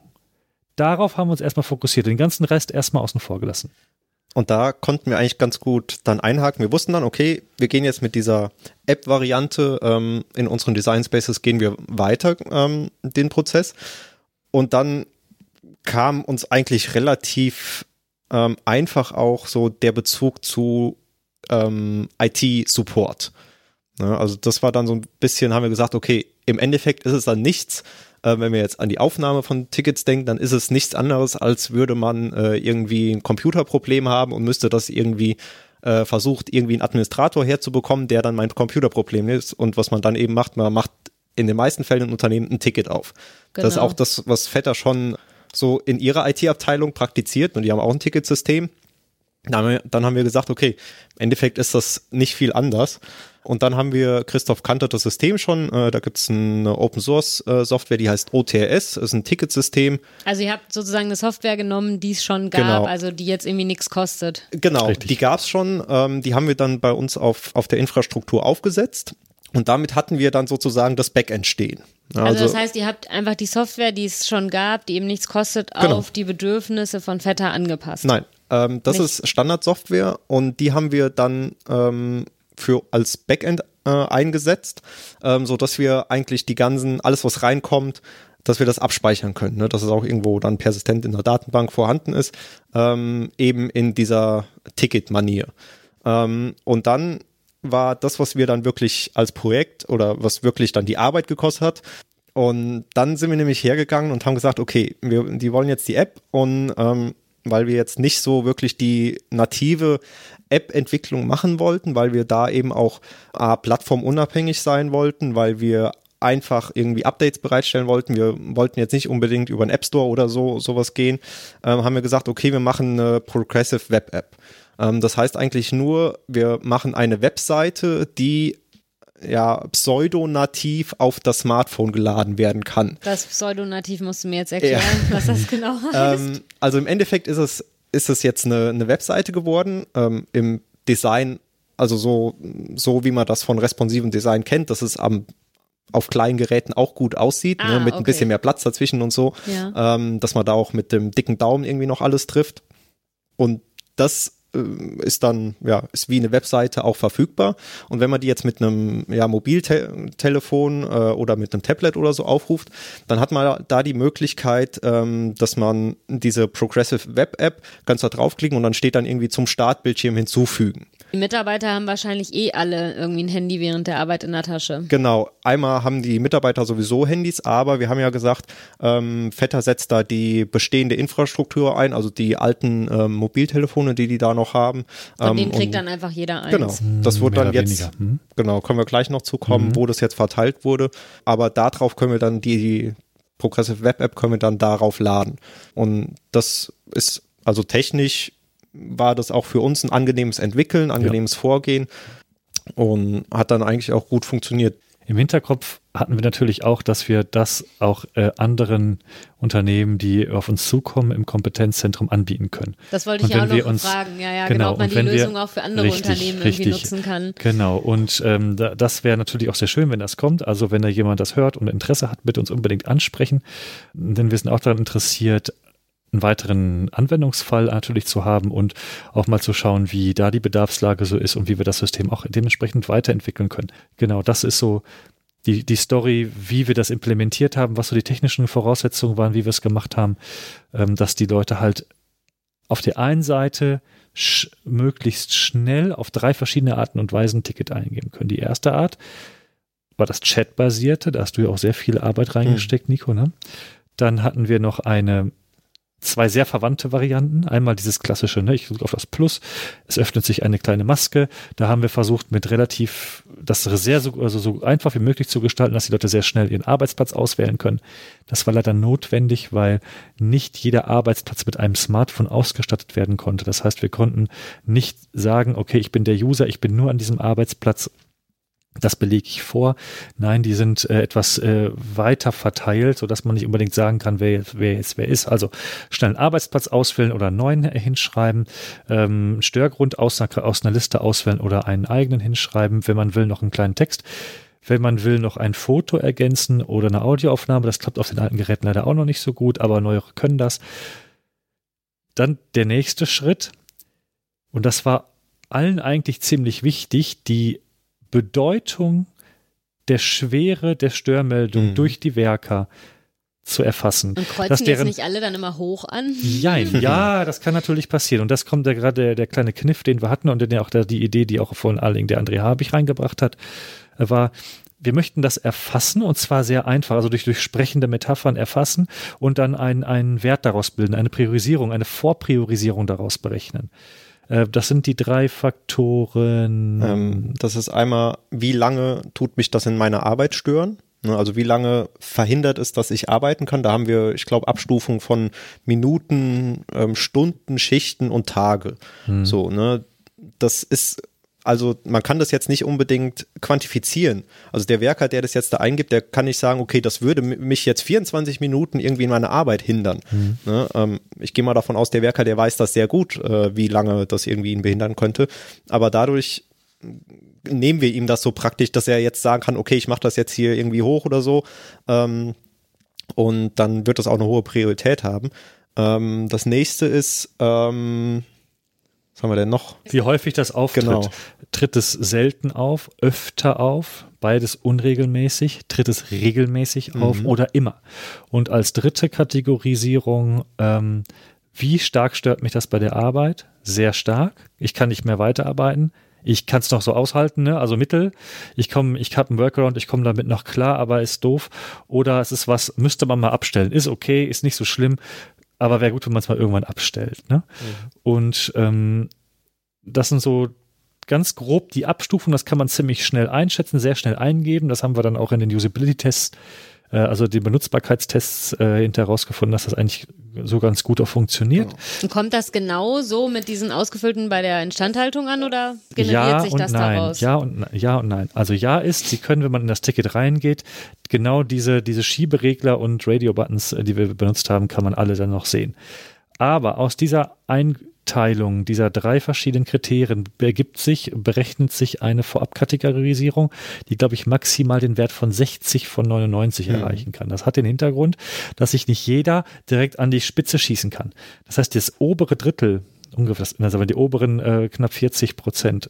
[SPEAKER 3] Darauf haben wir uns erstmal fokussiert, den ganzen Rest erstmal außen vor gelassen.
[SPEAKER 2] Und da konnten wir eigentlich ganz gut dann einhaken. Wir wussten dann, okay, wir gehen jetzt mit dieser App-Variante ähm, in unseren Design Spaces gehen wir weiter ähm, den Prozess. Und dann kam uns eigentlich relativ ähm, einfach auch so der Bezug zu ähm, IT-Support. Ja, also das war dann so ein bisschen, haben wir gesagt, okay, im Endeffekt ist es dann nichts, äh, wenn wir jetzt an die Aufnahme von Tickets denken, dann ist es nichts anderes, als würde man äh, irgendwie ein Computerproblem haben und müsste das irgendwie äh, versucht, irgendwie einen Administrator herzubekommen, der dann mein Computerproblem ist. Und was man dann eben macht, man macht in den meisten Fällen im Unternehmen ein Ticket auf. Genau. Das ist genau. auch das, was Vetter schon so in ihrer IT-Abteilung praktiziert und die haben auch ein Ticketsystem. Dann haben, wir, dann haben wir gesagt, okay, im Endeffekt ist das nicht viel anders. Und dann haben wir, Christoph kannte das System schon, äh, da gibt's eine Open Source äh, Software, die heißt OTRS, ist ein Ticketsystem.
[SPEAKER 1] Also ihr habt sozusagen eine Software genommen, die es schon gab, genau. also die jetzt irgendwie nichts kostet.
[SPEAKER 2] Genau, Richtig. die gab's schon, ähm, die haben wir dann bei uns auf, auf der Infrastruktur aufgesetzt. Und damit hatten wir dann sozusagen das Backend stehen.
[SPEAKER 1] Also, also, das heißt, ihr habt einfach die Software, die es schon gab, die eben nichts kostet, genau. auf die Bedürfnisse von Vetter angepasst.
[SPEAKER 2] Nein, ähm, das Nicht. ist Standardsoftware und die haben wir dann ähm, für als Backend äh, eingesetzt, ähm, so dass wir eigentlich die ganzen alles was reinkommt, dass wir das abspeichern können, ne? dass es auch irgendwo dann persistent in der Datenbank vorhanden ist, ähm, eben in dieser Ticket-Manier. Ähm, und dann war das, was wir dann wirklich als Projekt oder was wirklich dann die Arbeit gekostet hat. Und dann sind wir nämlich hergegangen und haben gesagt, okay, wir, die wollen jetzt die App und ähm, weil wir jetzt nicht so wirklich die native App-Entwicklung machen wollten, weil wir da eben auch äh, plattformunabhängig sein wollten, weil wir einfach irgendwie Updates bereitstellen wollten. Wir wollten jetzt nicht unbedingt über einen App Store oder so sowas gehen. Ähm, haben wir gesagt, okay, wir machen eine Progressive Web App. Ähm, das heißt eigentlich nur, wir machen eine Webseite, die ja pseudonativ auf das Smartphone geladen werden kann.
[SPEAKER 1] Das Pseudonativ musst du mir jetzt erklären, ja. was das genau heißt.
[SPEAKER 2] Ähm, also im Endeffekt ist es, ist es jetzt eine, eine Webseite geworden. Ähm, Im Design, also so, so wie man das von responsivem Design kennt, dass es am auf kleinen Geräten auch gut aussieht, ne,
[SPEAKER 1] Ah,
[SPEAKER 2] mit
[SPEAKER 1] okay.
[SPEAKER 2] ein bisschen mehr Platz dazwischen und so,
[SPEAKER 1] Ja.
[SPEAKER 2] ähm, dass man da auch mit dem dicken Daumen irgendwie noch alles trifft. Und das ist dann, ja, ist wie eine Webseite auch verfügbar. Und wenn man die jetzt mit einem ja, Mobiltelefon äh, oder mit einem Tablet oder so aufruft, dann hat man da die Möglichkeit, ähm, dass man diese Progressive Web App ganz da draufklicken und dann steht dann irgendwie zum Startbildschirm hinzufügen.
[SPEAKER 1] Die Mitarbeiter haben wahrscheinlich eh alle irgendwie ein Handy während der Arbeit in der Tasche.
[SPEAKER 2] Genau, einmal haben die Mitarbeiter sowieso Handys, aber wir haben ja gesagt, ähm, Vetter setzt da die bestehende Infrastruktur ein, also die alten ähm, Mobiltelefone, die die da noch haben.
[SPEAKER 1] Von
[SPEAKER 2] ähm,
[SPEAKER 1] denen kriegt
[SPEAKER 2] und-
[SPEAKER 1] dann einfach jeder eins.
[SPEAKER 2] Genau, das wurde dann jetzt.
[SPEAKER 3] Hm?
[SPEAKER 2] genau, können wir gleich noch zukommen, wo das jetzt verteilt wurde. Aber darauf können wir dann die, die Progressive Web App können wir dann darauf laden. Und das ist also technisch war das auch für uns ein angenehmes Entwickeln, angenehmes Vorgehen und hat dann eigentlich auch gut funktioniert.
[SPEAKER 3] Im Hinterkopf hatten wir natürlich auch, dass wir das auch äh, anderen Unternehmen, die auf uns zukommen, im Kompetenzzentrum anbieten können.
[SPEAKER 1] Das wollte ich ja auch noch
[SPEAKER 3] uns-
[SPEAKER 1] fragen. Ja, ja,
[SPEAKER 3] genau,
[SPEAKER 1] genau, ob man die
[SPEAKER 3] wenn wir-
[SPEAKER 1] Lösung auch für andere
[SPEAKER 3] richtig,
[SPEAKER 1] Unternehmen irgendwie
[SPEAKER 3] richtig.
[SPEAKER 1] nutzen kann.
[SPEAKER 3] Genau, und ähm, da, das wäre natürlich auch sehr schön, wenn das kommt. Also wenn da jemand das hört und Interesse hat, bitte uns unbedingt ansprechen. Denn wir sind auch daran interessiert, einen weiteren Anwendungsfall natürlich zu haben und auch mal zu schauen, wie da die Bedarfslage so ist und wie wir das System auch dementsprechend weiterentwickeln können. Genau, das ist so die, die Story, wie wir das implementiert haben, was so die technischen Voraussetzungen waren, wie wir es gemacht haben, ähm, dass die Leute halt auf der einen Seite sch möglichst schnell auf drei verschiedene Arten und Weisen ein Ticket eingeben können. Die erste Art war das Chat-basierte, da hast du ja auch sehr viel Arbeit reingesteckt, Nico. Ne? Dann hatten wir noch eine zwei sehr verwandte Varianten. Einmal dieses klassische, ne, ich drücke auf das Plus, es öffnet sich eine kleine Maske. Da haben wir versucht, mit relativ das sehr so, also so einfach wie möglich zu gestalten, dass die Leute sehr schnell ihren Arbeitsplatz auswählen können. Das war leider notwendig, weil nicht jeder Arbeitsplatz mit einem Smartphone ausgestattet werden konnte. Das heißt, wir konnten nicht sagen, okay, ich bin der User, ich bin nur an diesem Arbeitsplatz das belege ich vor. Nein, die sind äh, etwas äh, weiter verteilt, sodass man nicht unbedingt sagen kann, wer jetzt wer, jetzt wer ist. Also schnell einen Arbeitsplatz auswählen oder einen neuen hinschreiben, ähm, Störgrund aus einer, aus einer Liste auswählen oder einen eigenen hinschreiben, wenn man will, noch einen kleinen Text. Wenn man will, noch ein Foto ergänzen oder eine Audioaufnahme. Das klappt auf den alten Geräten leider auch noch nicht so gut, aber neuere können das. Dann der nächste Schritt. Und das war allen eigentlich ziemlich wichtig, die Bedeutung der Schwere der Störmeldung
[SPEAKER 2] Mhm.
[SPEAKER 3] durch die Werker zu erfassen.
[SPEAKER 1] Und kreuzen
[SPEAKER 3] Dass
[SPEAKER 1] jetzt
[SPEAKER 3] deren-
[SPEAKER 1] nicht alle dann immer hoch an?
[SPEAKER 3] Jein, ja, das kann natürlich passieren. Und das kommt ja gerade der, der kleine Kniff, den wir hatten und den ja auch da die Idee, die auch vor allen Dingen der André Habich reingebracht hat, äh, war, wir möchten das erfassen und zwar sehr einfach, also durch, durch sprechende Metaphern erfassen und dann einen, einen Wert daraus bilden, eine Priorisierung, eine Vorpriorisierung daraus berechnen. Äh, Das sind die drei Faktoren.
[SPEAKER 2] Ähm, das ist einmal, wie lange tut mich das in meiner Arbeit stören? Ne, Also wie lange verhindert es, dass ich arbeiten kann? Da haben wir, ich glaube, Abstufungen von Minuten, ähm, Stunden, Schichten und Tage. So, ne? Das ist, also man kann das jetzt nicht unbedingt quantifizieren. Also der Werker, der das jetzt da eingibt, der kann nicht sagen, okay, das würde mi- mich jetzt 24 Minuten irgendwie in meiner Arbeit hindern. Ne? Ähm, ich gehe mal davon aus, der Werker, der weiß das sehr gut, äh, wie lange das irgendwie ihn behindern könnte. Aber dadurch nehmen wir ihm das so praktisch, dass er jetzt sagen kann, okay, ich mache das jetzt hier irgendwie hoch oder so. Ähm, und dann wird das auch eine hohe Priorität haben. Ähm, das nächste ist, ähm, was haben wir denn noch?
[SPEAKER 3] Wie häufig das auftritt.
[SPEAKER 2] Genau.
[SPEAKER 3] Tritt es selten auf, öfter auf, beides unregelmäßig, tritt es regelmäßig auf oder immer. Und als dritte Kategorisierung, ähm, wie stark stört mich das bei der Arbeit? Sehr stark. Ich kann nicht mehr weiterarbeiten. Ich kann es noch so aushalten, ne? also mittel. Ich komme, ich habe einen Workaround, ich komme damit noch klar, aber ist doof. Oder es ist was, müsste man mal abstellen. Ist okay, ist nicht so schlimm, aber wäre gut, wenn man es mal irgendwann abstellt. Ne? Und ähm, das sind so ganz grob die Abstufungen, das kann man ziemlich schnell einschätzen, sehr schnell eingeben. Das haben wir dann auch in den Usability-Tests, äh, also die Benutzbarkeitstests äh, hinterher rausgefunden, dass das eigentlich so ganz gut auch funktioniert.
[SPEAKER 1] Und kommt das genau so mit diesen ausgefüllten bei der Instandhaltung an oder generiert
[SPEAKER 3] ja
[SPEAKER 1] sich das
[SPEAKER 3] nein.
[SPEAKER 1] daraus?
[SPEAKER 3] Ja und, ja und nein. Also ja ist, Sie können, wenn man in das Ticket reingeht, genau diese, diese Schieberegler und Radio-Buttons, äh, die wir benutzt haben, kann man alle dann noch sehen. Aber aus dieser Einteilung dieser drei verschiedenen Kriterien ergibt sich, berechnet sich eine Vorabkategorisierung, die, glaube ich, maximal den Wert von 60 von 99
[SPEAKER 2] Mhm.
[SPEAKER 3] erreichen kann. Das hat den Hintergrund, dass sich nicht jeder direkt an die Spitze schießen kann. Das heißt, das obere Drittel, ungefähr, das- also die oberen äh, knapp 40 Prozent,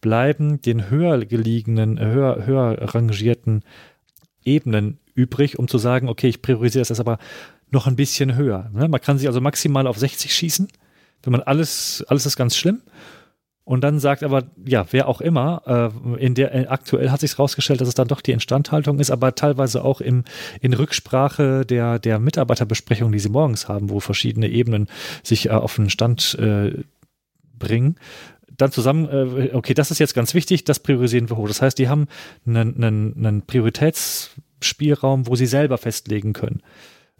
[SPEAKER 3] bleiben den höher gelegenen, äh, höher, höher rangierten Ebenen übrig, um zu sagen, okay, ich priorisiere das jetzt aber noch ein bisschen höher. Ne? Man kann sich also maximal auf 60 schießen, wenn man alles, alles ist ganz schlimm. Und dann sagt aber, ja, wer auch immer, äh, in der äh, aktuell hat sich herausgestellt, dass es dann doch die Instandhaltung ist, aber teilweise auch im, in Rücksprache der, der Mitarbeiterbesprechung, die sie morgens haben, wo verschiedene Ebenen sich äh, auf den Stand äh, bringen, dann zusammen, äh, okay, das ist jetzt ganz wichtig, das priorisieren wir hoch. Das heißt, die haben einen, einen, einen Prioritätsspielraum, wo sie selber festlegen können.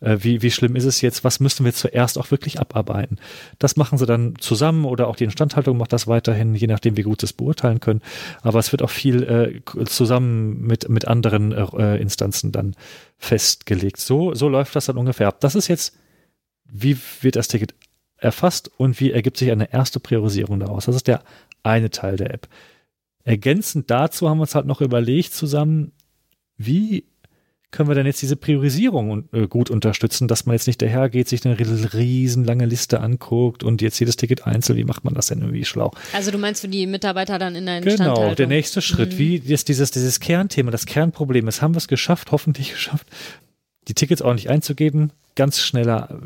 [SPEAKER 3] Äh, wie, wie schlimm ist es jetzt? Was müssen wir zuerst auch wirklich abarbeiten? Das machen sie dann zusammen oder auch die Instandhaltung macht das weiterhin, je nachdem, wie gut sie es beurteilen können. Aber es wird auch viel äh, zusammen mit, mit anderen äh, Instanzen dann festgelegt. So, so läuft das dann ungefähr ab. Das ist jetzt, wie wird das Ticket erfasst und wie ergibt sich eine erste Priorisierung daraus. Das ist der eine Teil der App. Ergänzend dazu haben wir uns halt noch überlegt zusammen, wie können wir denn jetzt diese Priorisierung äh, gut unterstützen, dass man jetzt nicht dahergeht, sich eine riesenlange Liste anguckt und jetzt jedes Ticket einzeln, wie macht man das denn irgendwie schlau?
[SPEAKER 1] Also du meinst für die Mitarbeiter dann in Instandhaltung?
[SPEAKER 3] Genau, der nächste Schritt,
[SPEAKER 1] Mhm.
[SPEAKER 3] wie jetzt dieses, dieses Kernthema, das Kernproblem ist, haben wir es geschafft, hoffentlich geschafft, die Tickets ordentlich einzugeben, ganz schneller,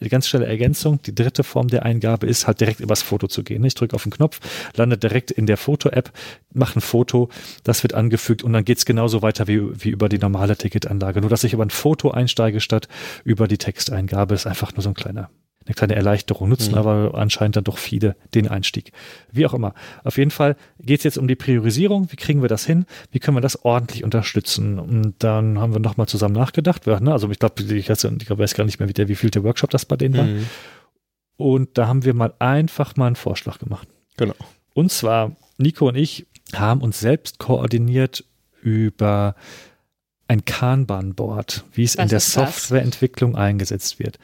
[SPEAKER 3] äh, ganz schnelle Ergänzung. Die dritte Form der Eingabe ist halt direkt übers Foto zu gehen. Ich drücke auf den Knopf, lande direkt in der Foto-App, mache ein Foto, das wird angefügt und dann geht's genauso weiter wie, wie über die normale Ticketanlage. Nur, dass ich über ein Foto einsteige statt über die Texteingabe, ist einfach nur so ein kleiner eine kleine Erleichterung nutzen,
[SPEAKER 2] Mhm.
[SPEAKER 3] aber anscheinend dann doch viele den Einstieg. Wie auch immer. Auf jeden Fall geht es jetzt um die Priorisierung. Wie kriegen wir das hin? Wie können wir das ordentlich unterstützen? Und dann haben wir nochmal zusammen nachgedacht. Wir, ne, also ich glaube, ich, weiß- ich weiß gar nicht mehr, wie der wievielte Workshop das bei denen war.
[SPEAKER 2] Mhm.
[SPEAKER 3] Und da haben wir mal einfach mal einen Vorschlag gemacht.
[SPEAKER 2] Genau.
[SPEAKER 3] Und zwar, Nico und ich haben uns selbst koordiniert über ein Kanban-Board, wie es in
[SPEAKER 1] Was
[SPEAKER 3] der
[SPEAKER 1] ist das?
[SPEAKER 3] Softwareentwicklung eingesetzt wird.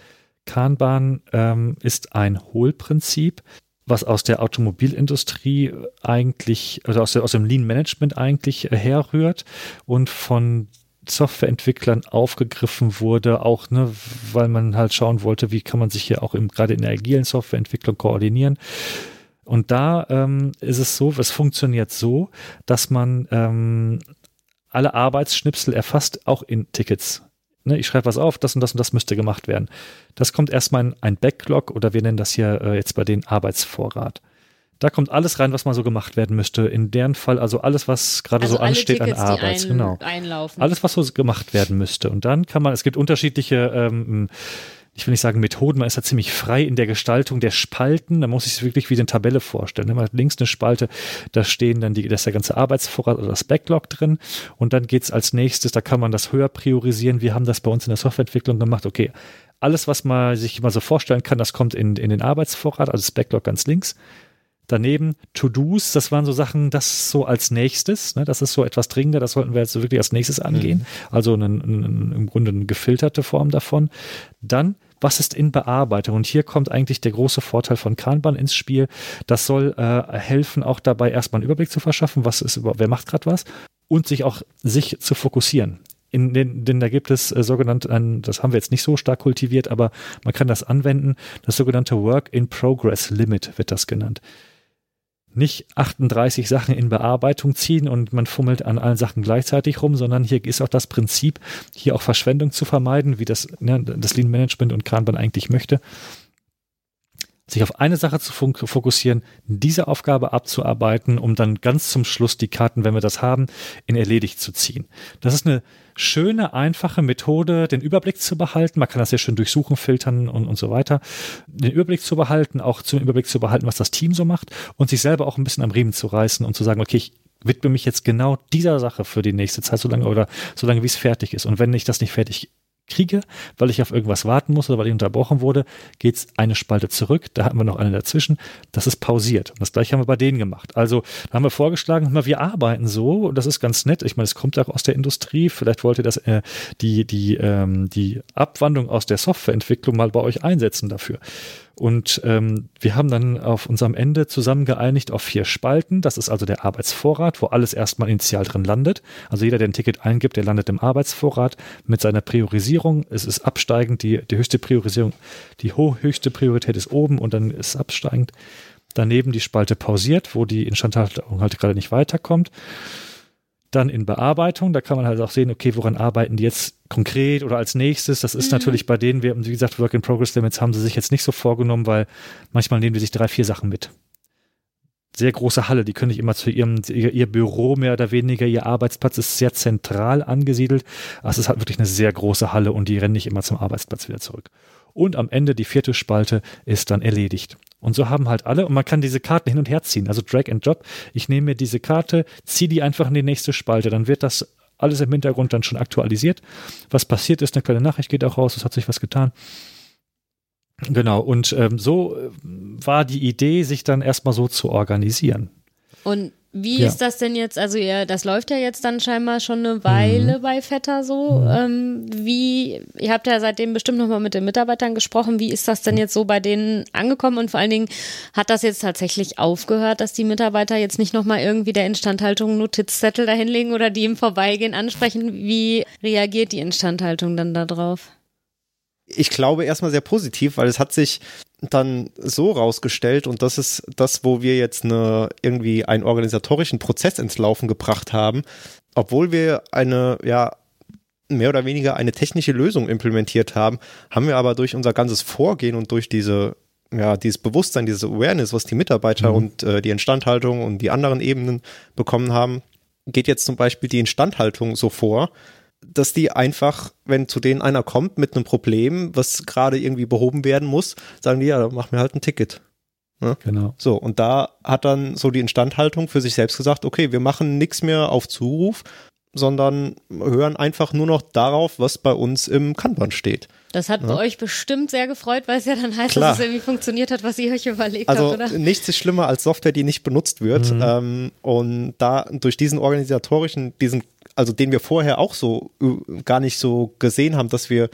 [SPEAKER 3] Kanban ähm, ist ein Hohlprinzip, was aus der Automobilindustrie eigentlich, also aus, der, aus dem Lean Management eigentlich herrührt und von Softwareentwicklern aufgegriffen wurde, auch ne, weil man halt schauen wollte, wie kann man sich hier auch im, gerade in der agilen Softwareentwicklung koordinieren. Und da ähm, ist es so, es funktioniert so, dass man ähm, alle Arbeitsschnipsel erfasst, auch in Tickets. Ne, ich schreibe was auf, das und das und das müsste gemacht werden. Das kommt erstmal in ein Backlog oder wir nennen das hier äh, jetzt bei den Arbeitsvorrat. Da kommt alles rein, was mal so gemacht werden müsste. In deren Fall also alles, was gerade
[SPEAKER 1] also
[SPEAKER 3] so ansteht
[SPEAKER 1] alle Tickets,
[SPEAKER 3] an Arbeit.
[SPEAKER 1] die ein,
[SPEAKER 3] genau.
[SPEAKER 1] einlaufen.
[SPEAKER 3] Alles, was so gemacht werden müsste. Und dann kann man, es gibt unterschiedliche, ähm, ich will nicht sagen Methoden, man ist da ziemlich frei in der Gestaltung der Spalten. Da muss ich es wirklich wie eine Tabelle vorstellen. Man hat links eine Spalte, da stehen dann die, da ist der ganze Arbeitsvorrat oder das Backlog drin. Und dann geht's als nächstes, da kann man das höher priorisieren. Wir haben das bei uns in der Softwareentwicklung gemacht. Okay, alles, was man sich mal so vorstellen kann, das kommt in, in den Arbeitsvorrat, also das Backlog ganz links. Daneben To-Dos, das waren so Sachen, das so als nächstes, ne, das ist so etwas dringender, das sollten wir jetzt wirklich als nächstes angehen. Also ein, ein, im Grunde eine gefilterte Form davon. Dann, was ist in Bearbeitung? Und hier kommt eigentlich der große Vorteil von Kanban ins Spiel. Das soll äh, helfen, auch dabei erstmal einen Überblick zu verschaffen, was ist wer macht gerade was und sich auch sich zu fokussieren. In den, denn da gibt es äh, sogenannte, das haben wir jetzt nicht so stark kultiviert, aber man kann das anwenden. Das sogenannte Work in Progress Limit wird das genannt nicht 38 Sachen in Bearbeitung ziehen und man fummelt an allen Sachen gleichzeitig rum, sondern hier ist auch das Prinzip, hier auch Verschwendung zu vermeiden, wie das, ne, das Lean Management und Kanban eigentlich möchte. Sich auf eine Sache zu fokussieren, diese Aufgabe abzuarbeiten, um dann ganz zum Schluss die Karten, wenn wir das haben, in erledigt zu ziehen. Das ist eine schöne, einfache Methode, den Überblick zu behalten. Man kann das ja schön durchsuchen, filtern und, und so weiter. Den Überblick zu behalten, auch zum Überblick zu behalten, was das Team so macht und sich selber auch ein bisschen am Riemen zu reißen und zu sagen, okay, ich widme mich jetzt genau dieser Sache für die nächste Zeit, solange oder solange wie es fertig ist. Und wenn ich das nicht fertig kriege, weil ich auf irgendwas warten muss oder weil ich unterbrochen wurde, geht es eine Spalte zurück, da haben wir noch eine dazwischen, das ist pausiert. Und das gleiche haben wir bei denen gemacht. Also da haben wir vorgeschlagen, wir arbeiten so und das ist ganz nett. Ich meine, es kommt auch aus der Industrie, vielleicht wollt ihr das, äh, die, die, ähm, die Abwandlung aus der Softwareentwicklung mal bei euch einsetzen dafür. Und ähm, wir haben dann auf unserem Ende zusammen geeinigt auf vier Spalten. Das ist also der Arbeitsvorrat, wo alles erstmal initial drin landet. Also jeder, der ein Ticket eingibt, der landet im Arbeitsvorrat mit seiner Priorisierung. Es ist absteigend, die, die höchste Priorisierung, die höchste Priorität ist oben und dann ist absteigend. Daneben die Spalte pausiert, wo die Instandhaltung halt gerade nicht weiterkommt dann in Bearbeitung. Da kann man halt auch sehen, okay, woran arbeiten die jetzt konkret oder als nächstes. Das ist mhm. natürlich bei denen, wir, wie gesagt, Work in Progress Limits haben sie sich jetzt nicht so vorgenommen, weil manchmal nehmen die sich drei, vier Sachen mit. Sehr große Halle, die können nicht immer zu ihrem, ihr, ihr Büro mehr oder weniger, ihr Arbeitsplatz ist sehr zentral angesiedelt. Aber es ist halt wirklich eine sehr große Halle und die rennen nicht immer zum Arbeitsplatz wieder zurück. Und am Ende die vierte Spalte ist dann erledigt. Und so haben halt alle, und man kann diese Karten hin und her ziehen, also Drag and Drop. Ich nehme mir diese Karte, ziehe die einfach in die nächste Spalte, dann wird das alles im Hintergrund dann schon aktualisiert. Was passiert ist, eine kleine Nachricht geht auch raus, es hat sich was getan. Genau, und ähm, so äh, war die Idee, sich dann erstmal so zu organisieren.
[SPEAKER 1] Und wie ja. ist das denn jetzt? Also ihr, das läuft ja jetzt dann scheinbar schon eine Weile mhm. bei Vetter so. Mhm. Ähm, wie, ihr habt ja seitdem bestimmt nochmal mit den Mitarbeitern gesprochen. Wie ist das denn jetzt so bei denen angekommen? Und vor allen Dingen, hat das jetzt tatsächlich aufgehört, dass die Mitarbeiter jetzt nicht nochmal irgendwie der Instandhaltung Notizzettel dahinlegen oder die im Vorbeigehen ansprechen? Wie reagiert die Instandhaltung dann darauf?
[SPEAKER 2] Ich glaube erstmal sehr positiv, weil es hat sich dann so rausgestellt und das ist das, wo wir jetzt eine, irgendwie einen organisatorischen Prozess ins Laufen gebracht haben, obwohl wir eine, ja, mehr oder weniger eine technische Lösung implementiert haben, haben wir aber durch unser ganzes Vorgehen und durch diese ja, dieses Bewusstsein, diese Awareness, was die Mitarbeiter mhm. und äh, die Instandhaltung und die anderen Ebenen bekommen haben, geht jetzt zum Beispiel die Instandhaltung so vor, dass die einfach, wenn zu denen einer kommt mit einem Problem, was gerade irgendwie behoben werden muss, sagen die, ja, mach mir halt ein Ticket.
[SPEAKER 3] Ne? Genau.
[SPEAKER 2] So, und da hat dann so die Instandhaltung für sich selbst gesagt, okay, wir machen nichts mehr auf Zuruf, sondern hören einfach nur noch darauf, was bei uns im Kanban steht.
[SPEAKER 1] Das hat ja. bei euch bestimmt sehr gefreut, weil es ja dann heißt, Klar. dass es irgendwie funktioniert hat, was ihr euch überlegt
[SPEAKER 2] also,
[SPEAKER 1] habt, oder?
[SPEAKER 2] Nichts ist schlimmer als Software, die nicht benutzt wird. Mhm. Ähm, und da durch diesen organisatorischen, diesen also den wir vorher auch so äh, gar nicht so gesehen haben, dass wir,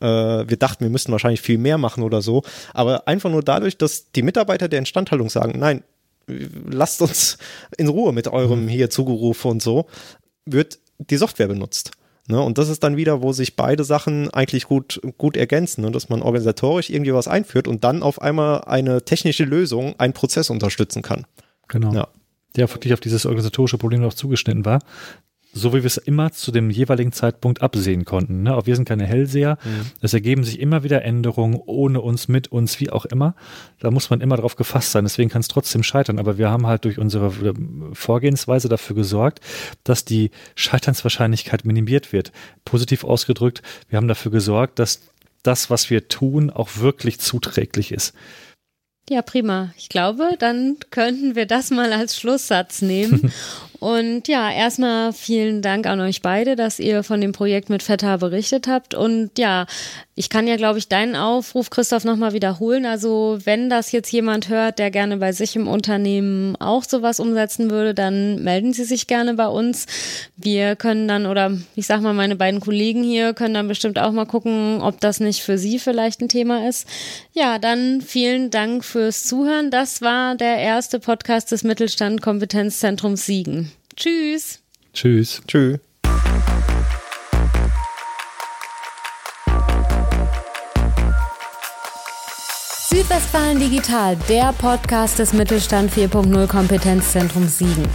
[SPEAKER 2] äh, wir dachten, wir müssten wahrscheinlich viel mehr machen oder so. Aber einfach nur dadurch, dass die Mitarbeiter der Instandhaltung sagen, nein, lasst uns in Ruhe mit eurem mhm. hier Zugerufe und so, wird die Software benutzt. Ne? Und das ist dann wieder, wo sich beide Sachen eigentlich gut, gut ergänzen, ne? dass man organisatorisch irgendwie was einführt und dann auf einmal eine technische Lösung einen Prozess unterstützen kann.
[SPEAKER 3] Genau. Ja der wirklich auf dieses organisatorische Problem noch zugeschnitten war so wie wir es immer zu dem jeweiligen Zeitpunkt absehen konnten. Ne? Auch wir sind keine Hellseher. Mhm. Es ergeben sich immer wieder Änderungen, ohne uns, mit uns, wie auch immer. Da muss man immer drauf gefasst sein. Deswegen kann es trotzdem scheitern. Aber wir haben halt durch unsere äh, Vorgehensweise dafür gesorgt, dass die Scheiternswahrscheinlichkeit minimiert wird. Positiv ausgedrückt, wir haben dafür gesorgt, dass das, was wir tun, auch wirklich zuträglich ist.
[SPEAKER 1] Ja, prima. Ich glaube, dann könnten wir das mal als Schlusssatz nehmen Und ja, erstmal vielen Dank an euch beide, dass ihr von dem Projekt mit Feta berichtet habt. Und ja, ich kann ja, glaube ich, deinen Aufruf, Christoph, nochmal wiederholen. Also wenn das jetzt jemand hört, der gerne bei sich im Unternehmen auch sowas umsetzen würde, dann melden Sie sich gerne bei uns. Wir können dann, oder ich sag mal, meine beiden Kollegen hier können dann bestimmt auch mal gucken, ob das nicht für Sie vielleicht ein Thema ist. Ja, dann vielen Dank fürs Zuhören. Das war der erste Podcast des Mittelstand Kompetenzzentrums Siegen. Tschüss.
[SPEAKER 3] Tschüss.
[SPEAKER 2] Tschüss.
[SPEAKER 1] Südwestfalen Digital, der Podcast des Mittelstand 4.0 Kompetenzzentrum Siegen.